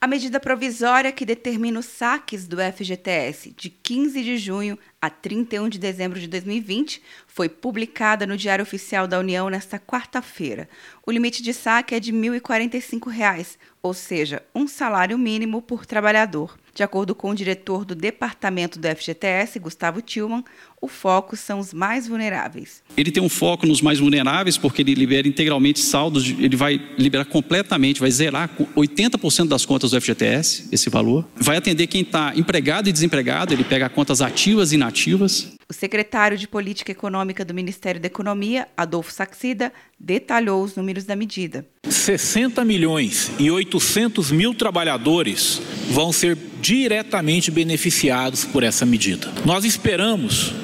A medida provisória que determina os saques do FGTS de 15 de junho a 31 de dezembro de 2020 foi publicada no Diário Oficial da União nesta quarta-feira. O limite de saque é de R$ 1.045, ou seja, um salário mínimo por trabalhador. De acordo com o diretor do Departamento do FGTS, Gustavo Tillman, o foco são os mais vulneráveis. Ele tem um foco nos mais vulneráveis porque ele libera integralmente saldos, ele vai liberar completamente, vai zerar 80% das contas do FGTS, esse valor. Vai atender quem está empregado e desempregado, ele pega contas ativas e inativas. O secretário de Política Econômica do Ministério da Economia, Adolfo Saxida, detalhou os números da medida. 60 milhões e 800 mil trabalhadores vão ser diretamente beneficiados por essa medida. Nós esperamos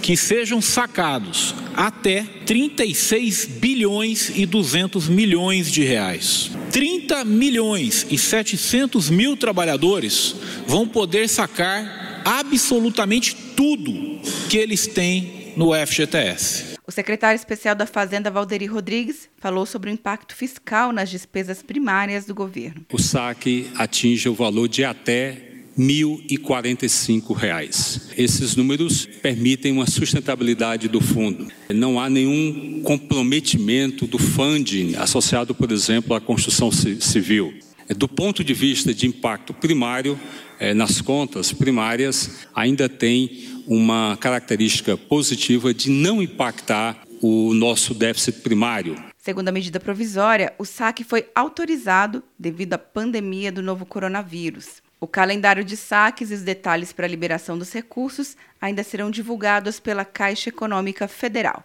que sejam sacados até 36 bilhões e 200 milhões de reais. 30 milhões e 700 mil trabalhadores vão poder sacar absolutamente tudo que eles têm no FGTS. O secretário especial da Fazenda, Valderi Rodrigues, falou sobre o impacto fiscal nas despesas primárias do governo. O saque atinge o valor de até R$ 1.045. Esses números permitem uma sustentabilidade do fundo. Não há nenhum comprometimento do funding associado, por exemplo, à construção civil. Do ponto de vista de impacto primário, eh, nas contas primárias, ainda tem uma característica positiva de não impactar o nosso déficit primário. Segundo a medida provisória, o saque foi autorizado devido à pandemia do novo coronavírus. O calendário de saques e os detalhes para a liberação dos recursos ainda serão divulgados pela Caixa Econômica Federal.